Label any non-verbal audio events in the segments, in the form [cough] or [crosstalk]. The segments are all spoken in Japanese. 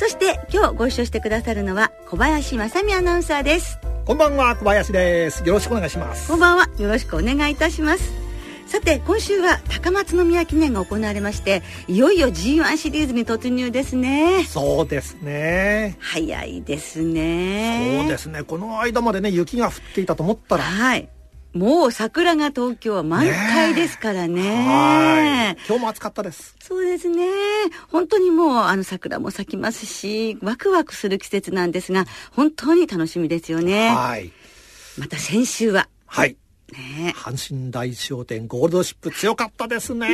そして今日ご一緒してくださるのは小林正美アナウンサーです。こんばんは小林です。よろしくお願いします。こんばんは。よろしくお願いいたします。さて今週は高松宮記念が行われましていよいよ G1 シリーズに突入ですね。そうですね。早いですね。そうですね。この間までね雪が降っていたと思ったらはいもう桜が東京は満開ですからね。ね今日も暑かったです。そうですね。本当にもうあの桜も咲きますし、ワクワクする季節なんですが、本当に楽しみですよね。はい。また先週は。はい。ね阪神大商店ゴールドシップ強かったですね。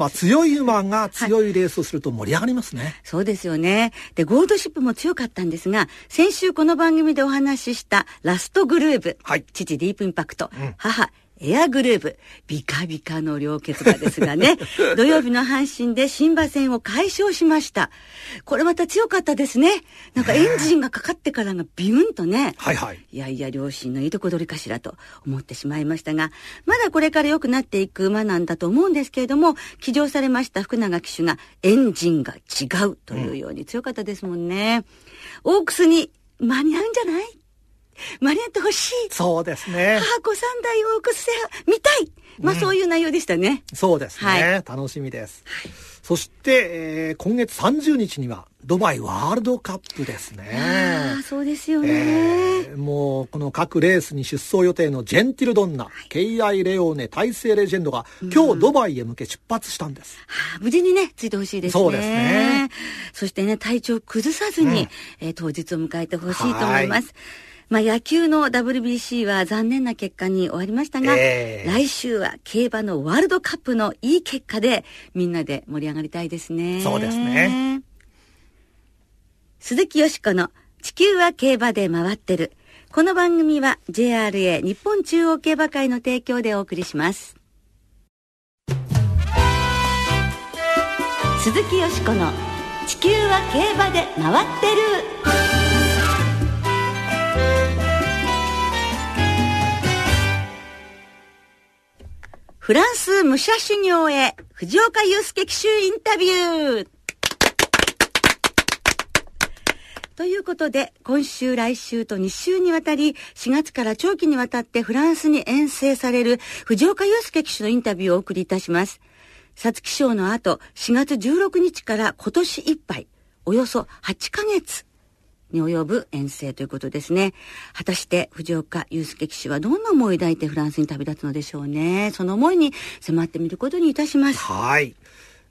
まあ強い馬が強いレースをすると盛り上がりますね、はい、そうですよね。で、ゴールドシップも強かったんですが、先週この番組でお話ししたラストグルーブ、はい、父ディープインパクト、うん、母エアグルーブ、ビカビカの両決馬ですがね、[laughs] 土曜日の阪神で新馬戦を解消しました。これまた強かったですね。なんかエンジンがかかってからがビュンとね。はいはい。いやいや、両親のいいとこ取りかしらと思ってしまいましたが、まだこれから良くなっていく馬なんだと思うんですけれども、騎乗されました福永騎手がエンジンが違うというように強かったですもんね。うん、オークスに間に合うんじゃない？間に合ってほしい。そうですね。母子三代を送せ見たい。まあ、うん、そういう内容でしたね。そうですね。はい、楽しみです。はい、そして、えー、今月30日にはドバイワールドカップですね。ああ、そうですよね、えー、もうこの各レースに出走予定のジェンティルドンナ、はい、ケイアイ・レオーネ、大勢レジェンドが今日ドバイへ向け出発したんです。はあ、無事にね、ついてほしいですね。そうですね。そしてね、体調崩さずに、うん、えー、当日を迎えてほしいと思います。まあ、野球の WBC は残念な結果に終わりましたが、えー、来週は競馬のワールドカップのいい結果でみんなで盛り上がりたいですね。そうですね。鈴木よしこの地球は競馬で回ってる。この番組は JRA 日本中央競馬会の提供でお送りします。鈴木よしこの地球は競馬で回ってる。フランス武者修行へ、藤岡祐介騎手インタビューということで、今週、来週と2週にわたり、4月から長期にわたってフランスに遠征される藤岡祐介騎手のインタビューをお送りいたします。皐月賞の後、4月16日から今年いっぱい、およそ8ヶ月、に及ぶ遠征ということですね。果たして藤岡祐介騎手はどんな思いを抱いてフランスに旅立つのでしょうね。その思いに迫ってみることにいたします。はい。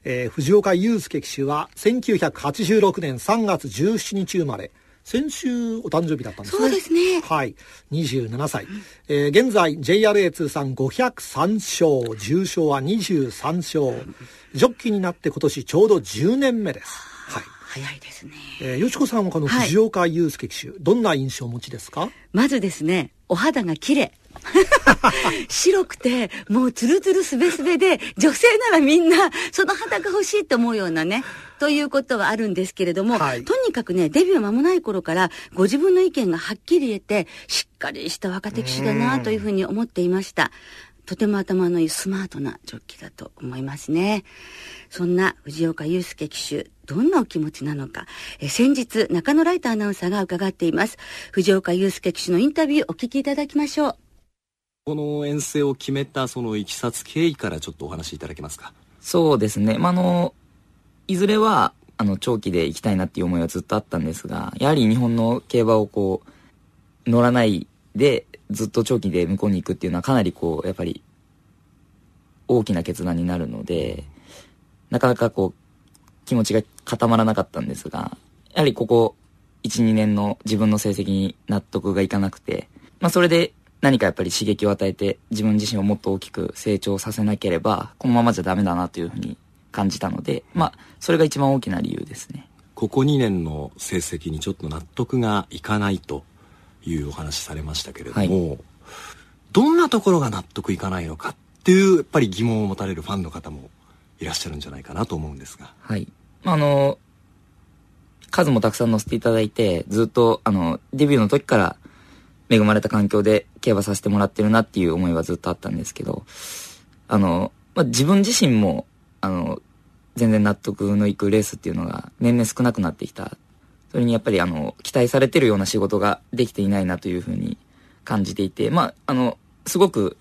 えー、藤岡祐介騎手は1986年3月17日生まれ。先週お誕生日だったんですね。そうですね。はい。27歳。えー、現在 JRA 通算503勝、重賞は23勝。ジョッキーになって今年ちょうど10年目です。はい。早いですね。えー、よしこさんはこの藤岡祐介騎手、はい、どんな印象をお持ちですか？まずですね、お肌が綺麗。[laughs] 白くて、もうツルツルすべすべで、女性ならみんな、その肌が欲しいと思うようなね、ということはあるんですけれども、はい、とにかくね、デビュー間もない頃から、ご自分の意見がはっきり言えて、しっかりした若手騎手だなというふうに思っていました。とても頭のいいスマートなジョッキーだと思いますね。そんな藤岡祐介騎手、どんなお気持ちなのか、え先日中野ライトアナウンサーが伺っています。藤岡祐介騎手のインタビューお聞きいただきましょう。この遠征を決めたそのいきさつ経緯からちょっとお話しいただけますか？そうですね。まあ、あの、いずれは、あの、長期で行きたいなっていう思いはずっとあったんですが、やはり日本の競馬をこう、乗らないで、ずっと長期で向こうに行くっていうのはかなりこう、やっぱり、大きな決断になるので、なかなかこう、気持ちが固まらなかったんですが、やはりここ1、2年の自分の成績に納得がいかなくて、まあそれで何かやっぱり刺激を与えて自分自身をもっと大きく成長させなければ、このままじゃダメだなというふうに感じたので、まあそれが一番大きな理由ですね。ここ2年の成績にちょっと納得がいかないというお話されましたけれども、どんなところが納得いかないのかっていうやっぱり疑問を持たれるファンの方もいらっしゃるんじゃないかなと思うんですが。はい。あの、数もたくさん載せていただいて、ずっと、あの、デビューの時から恵まれた環境で競馬させてもらってるなっていう思いはずっとあったんですけど、あの、まあ、自分自身も、あの、全然納得のいくレースっていうのが年々少なくなってきた。それにやっぱりあの、期待されてるような仕事ができていないなというふうに感じていて、まあ、あの、すごく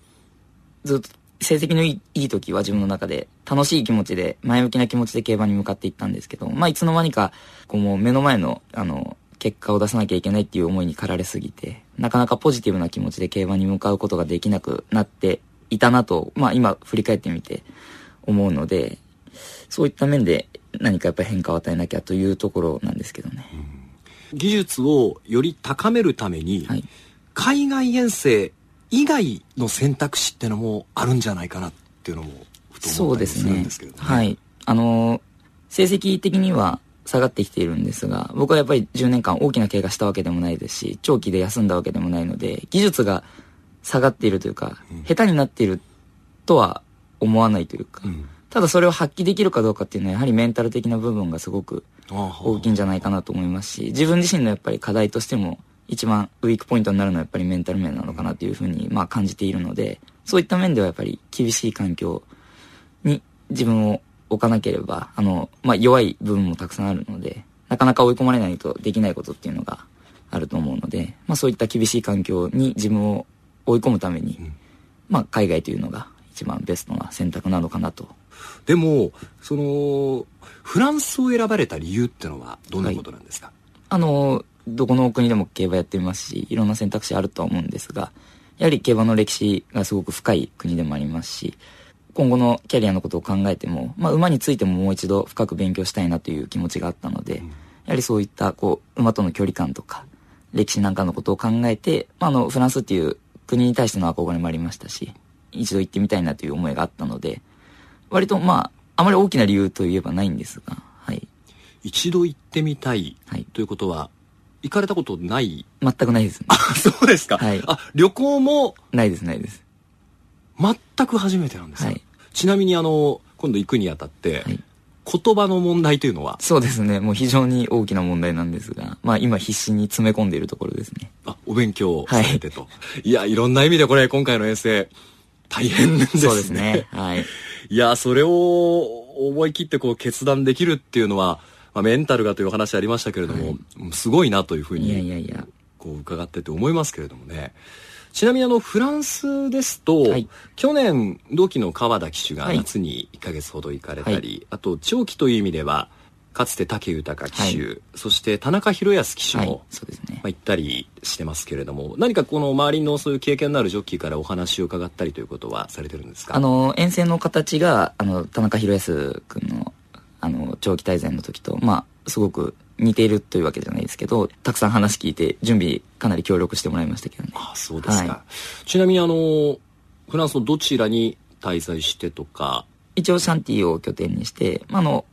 ずっと成績のいい時は自分の中で楽しい気持ちで前向きな気持ちで競馬に向かっていったんですけど、まあいつの間にかこうもう目の前のあの結果を出さなきゃいけないっていう思いに駆られすぎて、なかなかポジティブな気持ちで競馬に向かうことができなくなっていたなと、まあ今振り返ってみて思うので、そういった面で何かやっぱり変化を与えなきゃというところなんですけどね。技術をより高めるために、はい。海外遠征以外の選択肢ってのもあるんじゃないかなっていうのもふとそう思ったりするんですけれども、はい。あのー成績的には下がってきているんですが、僕はやっぱり10年間大きな怪我したわけでもないですし、長期で休んだわけでもないので、技術が下がっているというか、下手になっているとは思わないというか、うん。ただそれを発揮できるかどうかっていうのはやはりメンタル的な部分がすごく大きいんじゃないかなと思いますし、自分自身のやっぱり課題としても一番ウィークポイントになるのはやっぱりメンタル面なのかなというふうにまあ感じているので、そういった面ではやっぱり厳しい環境に自分を置かなければ、あの、まあ弱い部分もたくさんあるので、なかなか追い込まれないとできないことっていうのがあると思うので、まあそういった厳しい環境に自分を追い込むために、まあ海外というのが一番ベストな選択なのかなと。でもそのフランスを選ばれた理由ってのはどんなことなんですか、あの、どこの国でも競馬やってますし、いろんな選択肢あるとは思うんですが、やはり競馬の歴史がすごく深い国でもありますし、今後のキャリアのことを考えても、まあ、馬についてももう一度深く勉強したいなという気持ちがあったので、やはりそういった、こう、馬との距離感とか、歴史なんかのことを考えて、まあ、あの、フランスっていう国に対しての憧れもありましたし、一度行ってみたいなという思いがあったので、割とまあ、あまり大きな理由といえばないんですが、はい。一度行ってみたいはいということは行かれたことない？全くないですね。あそうですか、はいあ旅行も？ないです、ないです。全く初めてなんですか、はいちなみにあの今度行くにあたって、はい言葉の問題というのは？そうですね。もう非常に大きな問題なんですが、まあ今必死に詰め込んでいるところですね。あお勉強されてと、い、やいろんな意味でこれ今回の遠征大変ですねそうですね。はい。いやそれを思い切ってこう決断できるっていうのは、まあ、メンタルがというお話ありましたけれども、うんすごいなというふういやいにやいや。こう伺ってて思いますけれどもねちなみにあのフランスですと、はい。去年同期の川田騎手がはい。夏に1ヶ月ほど行かれたり、あと長期という意味ではかつて武豊騎手、はそして田中宏康騎手も、はい。そうですね。まあ、。行ったりしてますけれども何かこの周りのそういう経験のあるジョッキーからお話を伺ったりということはされてるんですか？あの、遠征の形が、あの、田中宏康君の、あの、長期滞在の時と、まあ、すごく似ているというわけじゃないですけど、たくさん話聞いて、準備かなり協力してもらいましたけどね。あそうですか、はちなみにあのフランスのどちらに滞在してとか？一応シャンティを拠点にして、まあ、あの、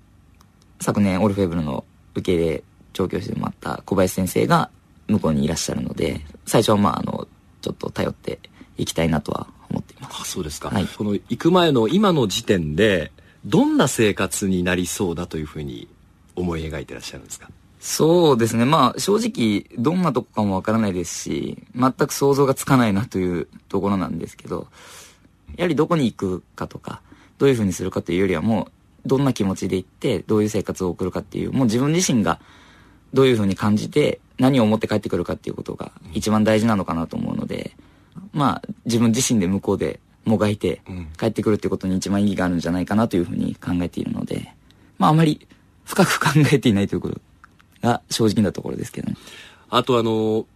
昨年オルフェーブルの受け入れ調教師でもあった小林先生が向こうにいらっしゃるので、最初はまあ、あの、ちょっと頼っていきたいなとは思っています。あそうですか、はい。この行く前の今の時点でどんな生活になりそうだというふうに思い描いてらっしゃるんですか？そうですね。まあ、正直、どんなとこかもわからないですし、全く想像がつかないなというところなんですけど、やはりどこに行くかとか、どういうふうにするかというよりはもう、どんな気持ちで行って、どういう生活を送るかっていう、もう自分自身がどういうふうに感じて、何を思って帰ってくるかっていうことが一番大事なのかなと思うので、まあ、自分自身で向こうでもがいてうん、帰ってくるっていうことに一番意義があるんじゃないかなというふうに考えているので、まあ、あまり深く考えていないということが正直なところですけどね。あとあの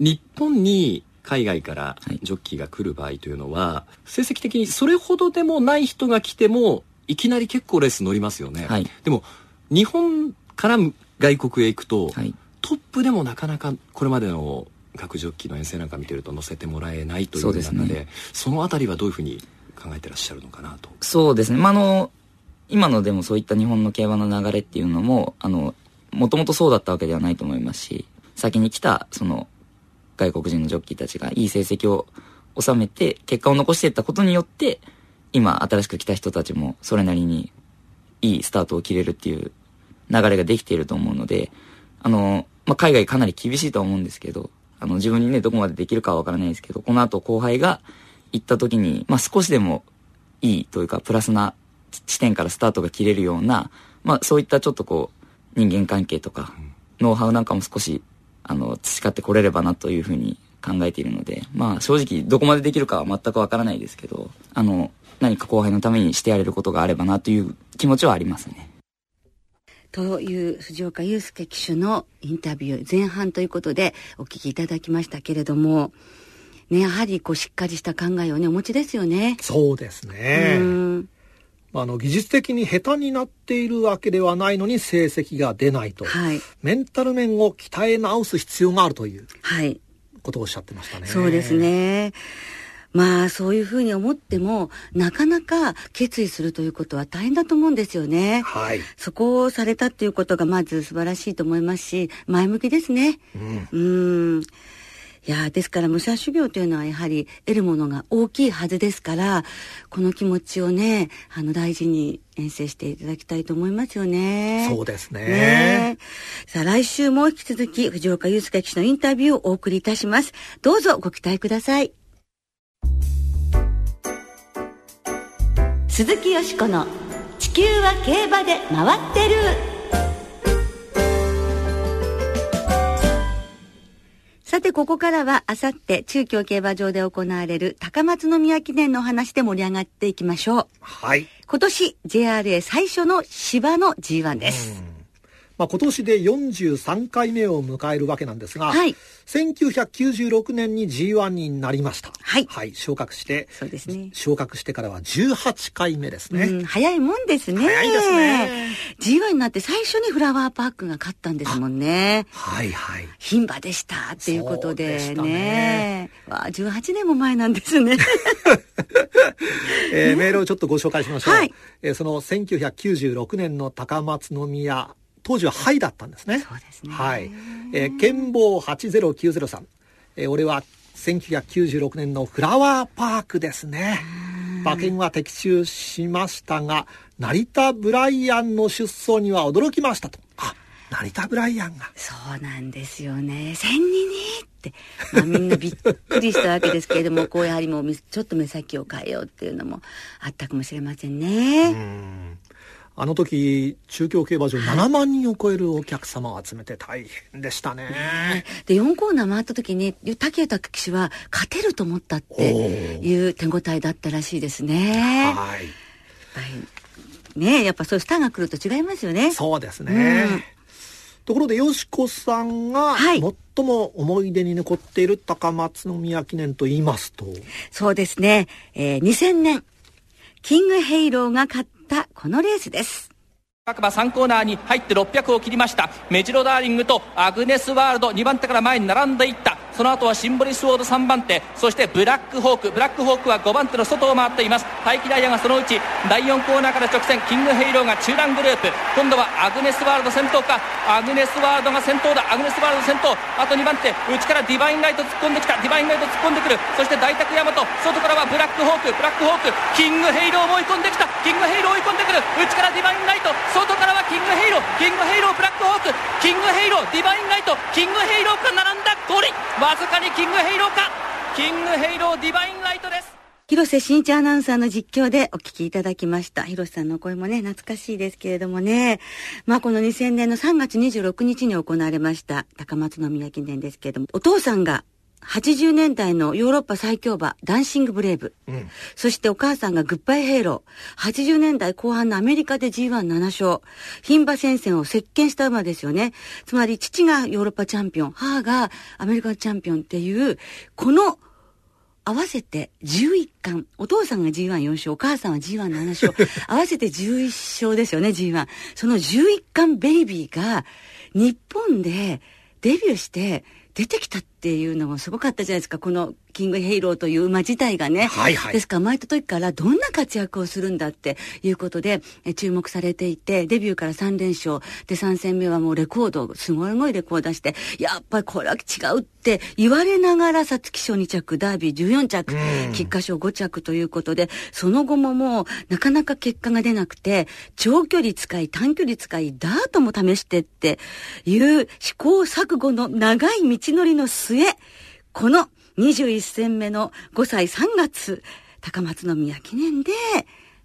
日本に海外からはいジョッキーが来る場合というのは、成績的にそれほどでもない人が来てもいきなり結構レース乗りますよね、はいでも日本から外国へ行くと、はい。トップでもなかなかこれまでの各ジョッキーの遠征なんか見てると乗せてもらえないという中でそのあたりはどういうふうに考えてらっしゃるのかなと。そうですね。まあ、あの、今のでもそういった日本の競馬の流れっていうのも、あの、もともとそうだったわけではないと思いますし、先に来た、その、外国人のジョッキーたちがいい成績を収めて、結果を残していったことによって、今、新しく来た人たちも、それなりに、いいスタートを切れるっていう流れができていると思うので、あの、まあ、海外かなり厳しいとは思うんですけど、あの、自分にね、どこまでできるかはわからないですけど、この後後輩が行った時に、まあ、少しでもいいというか、プラスな地点からスタートが切れるような、まあ、そういったちょっとこう、人間関係とか、ノウハウなんかも少し、あの、培ってこれればなというふうに考えているので、まあ、正直どこまでできるかは全くわからないですけど、あの、何か後輩のためにしてやれることがあればなという気持ちはありますね。という藤岡祐介騎手のインタビュー前半ということでお聞きいただきましたけれども、ね、やはりこうしっかりした考えをね、お持ちですよね。そうですね。あの、技術的に下手になっているわけではないのに成績が出ないと。はい。メンタル面を鍛え直す必要があるという。はい。ことをおっしゃってましたね。そうですね。まあそういうふうに思ってもなかなか決意するということは大変だと思うんですよね。はい。そこをされたっていうことがまず素晴らしいと思いますし前向きですね。うん。うんいやですから武者修行というのはやはり得るものが大きいはずですからこの気持ちをねあの大事に遠征していただきたいと思いますよね。そうですね。ねさあ来週も引き続き藤岡祐介騎手のインタビューをお送りいたします。どうぞご期待ください。鈴木よしこの「地球は競馬で回ってる」さてここからはあさって中京競馬場で行われる高松宮記念の話で盛り上がっていきましょう。はい。今年 JRA 最初の芝の G1 ですまあ、今年で43回目を迎えるわけなんですが、はい、1996年に G1 になりました。はい。はい、昇格して、そうですね。昇格してからは18回目ですね。うん、早いもんですね。早いですね。G1 になって最初にフラワーパークが勝ったんですもんね。はいはい。牝馬でしたっていうことでね。ねわあ、18年も前なんですね。[laughs] えー、メールをちょっとご紹介しましょう。はい。えー、その1996年の高松宮当時はハイだったんですね。そうですね。はい。えー、剣棒80903。えー、俺は1996年のフラワーパークですね。馬券は的中しましたが、成田ブライアンの出走には驚きましたと。あ、成田ブライアンが。そうなんですよね。千人にって、まあ、みんなびっくりしたわけですけれども、[laughs] こうやはりもうちょっと目先を変えようっていうのもあったかもしれませんね。うんあの時、中京競馬場7万人を超えるお客様を集めて大変でしたね。ねで、4コーナー回った時に、竹豊騎手は勝てると思ったっていう手応えだったらしいですね。はい。ねやっぱそういうスターが来ると違いますよね。そうですね。うん、ところで、よしこさんが最も思い出に残っている高松宮記念と言いますとそうですね。えー、2000年、キングヘイローが勝ったこのレースです。各馬3コーナーに入って600を切りました。メジロダーリングとアグネスワールド2番手から前に並んでいった。その後はシンボリスウォード3番手そしてブラックホーク。ブラックホークは5番手の外を回っています。タイキダイヤがそのうち第4コーナーから直線キングヘイローが中団グループ。今度はアグネスワールド先頭か。アグネスワールドが先頭だ。アグネスワールド先頭。あと2番手内からディバインライト突っ込んできた。ディバインライト突っ込んでくる。そして大宅大和外からはブラックホーク。ブラックホークキングヘイローも追い込んできた。キングヘイロー追い込んでくる。内からディバインライト。外キングヘイローブラックホークキングヘイローディバインライトキングヘイローが並んだゴールインわずかにキングヘイローかキングヘイローディバインライトです広瀬伸一アナウンサーの実況でお聞きいただきました。広瀬さんの声もね、懐かしいですけれどもね。まあこの2000年の3月26日に行われました高松宮記念ですけれども、お父さんが80年代のヨーロッパ最強馬、ダンシングブレイブ。うん、そしてお母さんがグッバイヘイロー。80年代後半のアメリカで G17 勝。牝馬戦線を席巻した馬ですよね。つまり父がヨーロッパチャンピオン、母がアメリカチャンピオンっていう、この合わせて11冠。お父さんが G14 勝、お母さんは G17 勝。[laughs] 合わせて11勝ですよね、G1。その11冠ベイビーが日本でデビューして出てきたってっていうのもすごかったじゃないですか。このキングヘイローという馬自体がね、はいはい。ですか。ら生まれた時からどんな活躍をするんだっていうことでえ注目されていてデビューから3連勝。で3戦目はもうレコードすごいすごいレコード出してやっぱりこれは違うって言われながら皐月賞2着ダービー14着菊花賞5着ということでその後ももうなかなか結果が出なくて長距離使い短距離使いダートも試してっていう試行錯誤の長い道のりの末この21戦目の5歳3月高松宮記念で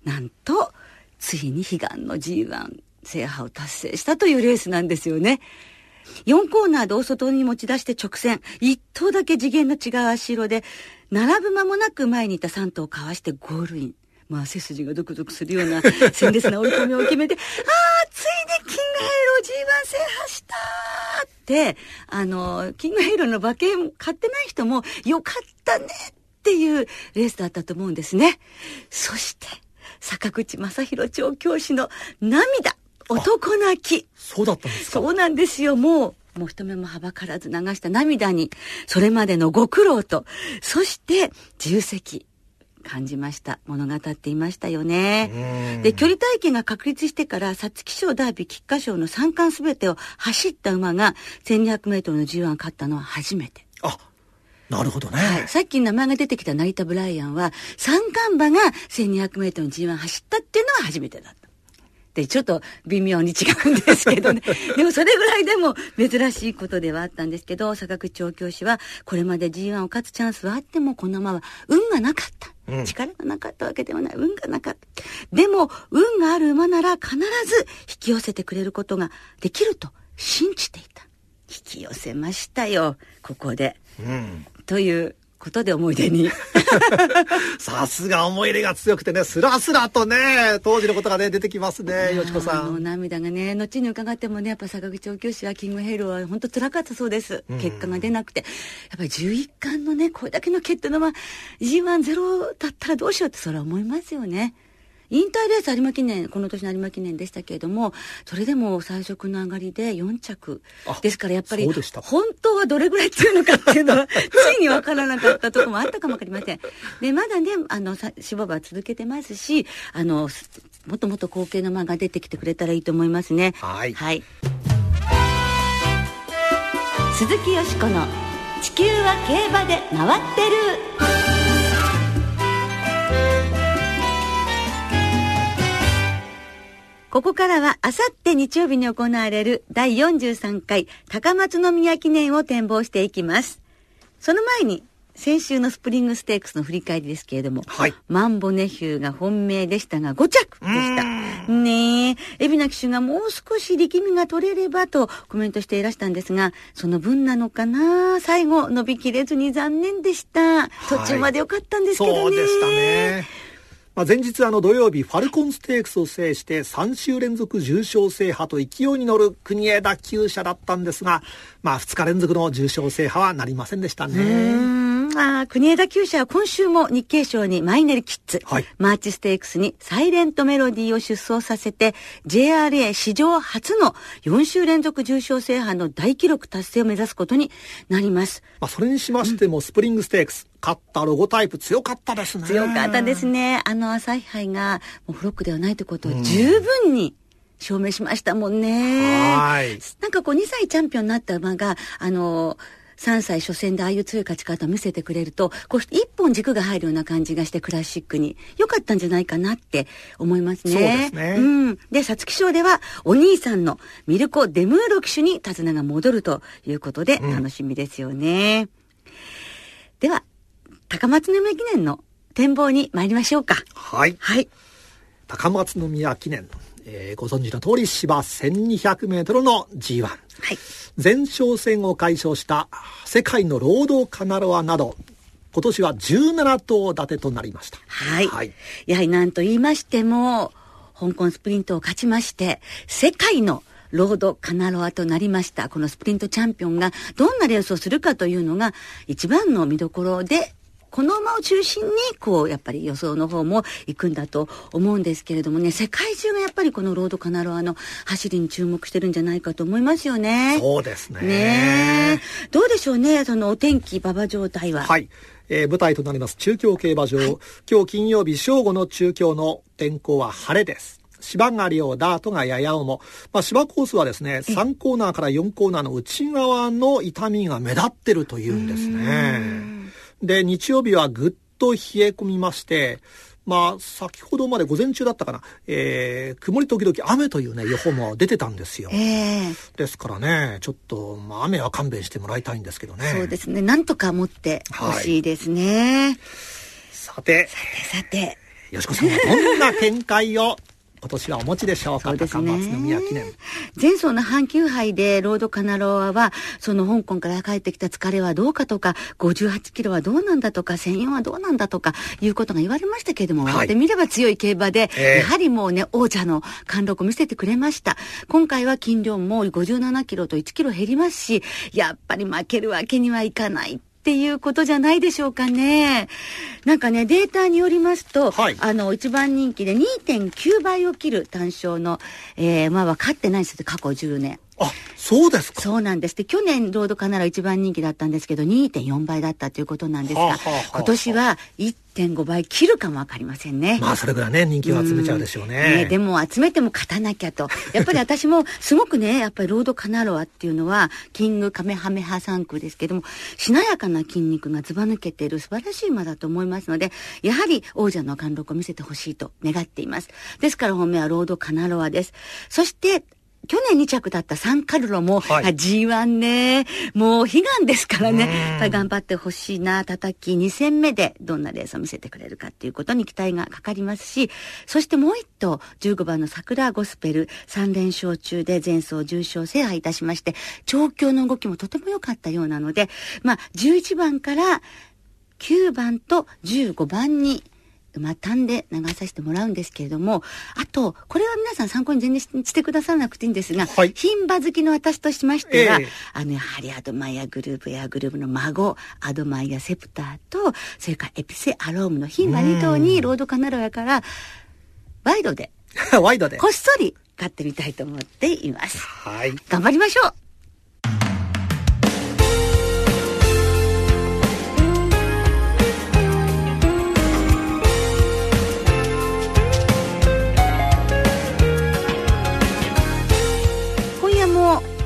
なんとついに悲願の G1 制覇を達成したというレースなんですよね。4コーナーで大外に持ち出して直線。1頭だけ次元の違う足色で、並ぶ間もなく前にいた3頭をかわしてゴールイン。まあ背筋がドクドクするような [laughs] 鮮烈な追い込みを決めて、ああ、ついにキングヘイロー G1 制覇したあの、キングヘイローの馬券買ってない人もよかったねっていうレースだったと思うんですね。そして、坂口正宏調教師の涙、男泣き。そうだったんですか？そうなんですよ。もう、もう一目もはばからず流した涙に、それまでのご苦労と、そして重責、感じました。物語っていましたよね。で、距離体験が確立してから、皐月賞、ダービー、菊花賞の三冠すべてを走った馬が、1200メートルの G1 勝ったのは初めて。あなるほどね、はい、さっき名前が出てきた成田ブライアンは、三冠馬が1200メートルの G1 走ったっていうのは初めてだった。で、ちょっと微妙に違うんですけどね。[laughs] でもそれぐらいでも珍しいことではあったんですけど、坂口調教師は、これまで G1 を勝つチャンスはあっても、この馬は運がなかった。うん力がなかったわけではない。運がなかった。でも、運がある馬なら必ず引き寄せてくれることができると信じていた。引き寄せましたよ、ここで。うんということで思い出に。[laughs] さすが思い入れが強くてねスラスラとね当時のことがね出てきますねよしこさん。涙がね後に伺ってもねやっぱ坂口調教師はキングヘイローは本当辛かったそうです、結果が出なくて。やっぱり11冠のねこれだけの決定のま G1 ゼロだったらどうしようってそれは思いますよね引退レース有馬記念この年の有馬記念でしたけれどもそれでも最速の上がりで4着。あですからやっぱり本当はどれぐらい強いのかっていうのは [laughs] ついに分からなかったところもあったかも分かりません。でまだねあのさ芝馬は続けてますしあのすもっともっと後継の馬が出てきてくれたらいいと思いますね。はい。はい、鈴木よしこの「地球は競馬で回ってる」ここからは、あさって日曜日に行われる第43回高松宮記念を展望していきます。その前に、先週のスプリングステークスの振り返りですけれども、はいマンボネヒューが本命でしたが5着でした。ねえ、海老名騎手がもう少し力みが取れればとコメントしていらしたんですが、その分なのかな？最後伸びきれずに残念でした。途中まで良かったんですけどね。そうでしたね。まあ、前日あの土曜日ファルコンステークスを制して3週連続重賞制覇と勢いに乗る国枝厩舎だったんですが、まあ2日連続の重賞制覇はなりませんでしたね。ーんあー国枝厩舎は今週も日経賞にマイネルキッズ、はいマーチステークスにサイレントメロディーを出走させて JRA 史上初の4週連続重賞制覇の大記録達成を目指すことになります。まあ、それにしましてもスプリングステークス、勝ったロゴタイプ強かったですね。強かったですね。あの朝日杯がもうフロックではないということを十分に証明しましたもんね。はいなんかこう2歳チャンピオンになった馬が、あの、3歳初戦でああいう強い勝ち方を見せてくれると、こう一本軸が入るような感じがしてクラシックに良かったんじゃないかなって思いますね。そうですねうん。で、皐月賞ではお兄さんのミルコ・デムーロ騎手に手綱が戻るということで楽しみですよね。では、高松宮記念の展望に参りましょうか。はい。はい。高松宮記念、えーご存知の通り芝1200メートルの G1。はい。前哨戦を解消した世界のロードカナロアなど、今年は17頭立てとなりました。はい。はい。やはりなんと言いましても、香港スプリントを勝ちまして、世界のロードカナロアとなりました。このスプリントチャンピオンがどんなレースをするかというのが一番の見どころでこの馬を中心にこうやっぱり予想の方も行くんだと思うんですけれどもね世界中がやっぱりこのロードカナロアの走りに注目してるんじゃないかと思いますよね。そうですね。ねどうでしょうねそのお天気馬場状態は。はい。えー、舞台となります中京競馬場、はい、今日金曜日正午の中京の天候は晴れです。芝が両ダートがやや重。まあ、芝コースはですね、3コーナーから4コーナーの内側の痛みが目立ってるというんですね。で、日曜日はぐっと冷え込みまして、まあ、先ほどまで午前中だったかな、えー、曇り時々雨というね、予報も出てたんですよ。えー、ですからね、ちょっと、まあ、雨は勘弁してもらいたいんですけどね。そうですね、なんとか持ってほしいですね。はい、さて、さて、さて。よしこさんはどんな見解を？今年はお持ちでしょうか？そうですね。宮記念。前走の阪急杯でロードカナロアはその香港から帰ってきた疲れはどうかとか58キロはどうなんだとか1004はどうなんだとかいうことが言われましたけれども、はい、終ってみれば強い競馬で、えー、やはりもうね王者の貫禄を見せてくれました。今回は斤量も57キロと1キロ減りますしやっぱり負けるわけにはいかないっていうことじゃないでしょうかね。なんかね、データによりますと、はい、あの、一番人気で2.9倍を切る単勝の、えー、馬は勝ってないです過去10年。あ、そうですかそうなんです。で、去年、ロードカナラ一番人気だったんですけど、2.4倍だったということなんですが、はあはあ、今年は1.5倍切るかもわかりませんね。まあ、それぐらいね、人気を集めちゃうでしょうね。ねでも、集めても勝たなきゃと。[laughs] やっぱり私も、すごくね、やっぱりロードカナロアっていうのは、キングカメハメハ3区ですけども、しなやかな筋肉がずば抜けている素晴らしい馬だと思いますので、やはり王者の貫禄を見せてほしいと願っています。ですから本命はロードカナロアです。そして、去年2着だったサンカルロも、はい、G1 ね、もう悲願ですからね、頑張ってほしいな、叩き2戦目でどんなレースを見せてくれるかっていうことに期待がかかりますし、そしてもう一頭、15番の桜ゴスペル、3連勝中で前走重賞制覇いたしまして、調教の動きもとても良かったようなので、まあ、11番から9番と15番にまたんで流させてもらうんですけれども、あと、これは皆さん参考に全然してくださらなくていいんですが、はい、牝馬好きの私としましては、えー、あの、やはりアドマイヤグループやグループの孫、アドマイヤセプターと、それからエピセアロームの牝馬2頭にロードカナロやから、ワイドで、[laughs] ワイドで、こっそり買ってみたいと思っています。はい。頑張りましょう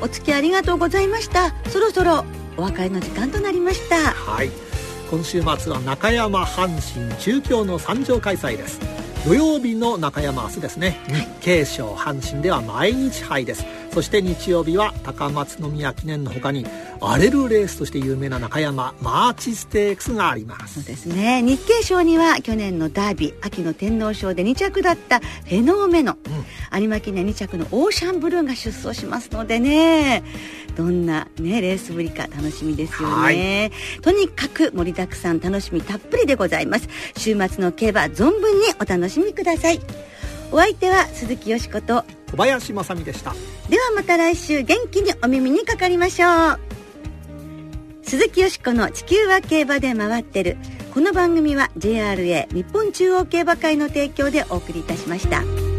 お付き合いありがとうございました。そろそろお別れの時間となりました。はい。今週末は中山阪神中京の参上開催です。土曜日の中山明日ですね、日経賞阪神では毎日杯です。そして日曜日は高松宮記念のほかに荒れるレースとして有名な中山マーチステークスがあります。そうですね。日経賞には去年のダービー秋の天皇賞で2着だったフェノーメノ、うん、有馬記念2着のオーシャンブルーが出走しますのでね。どんなねレースぶりか楽しみですよね。とにかく盛りだくさん楽しみたっぷりでございます。週末の競馬存分にお楽しみください。お相手は鈴木よしこと。小林正美でした。ではまた来週元気にお耳にかかりましょう。鈴木よしこの地球は競馬で回ってる。この番組は JRA 日本中央競馬会の提供でお送りいたしました。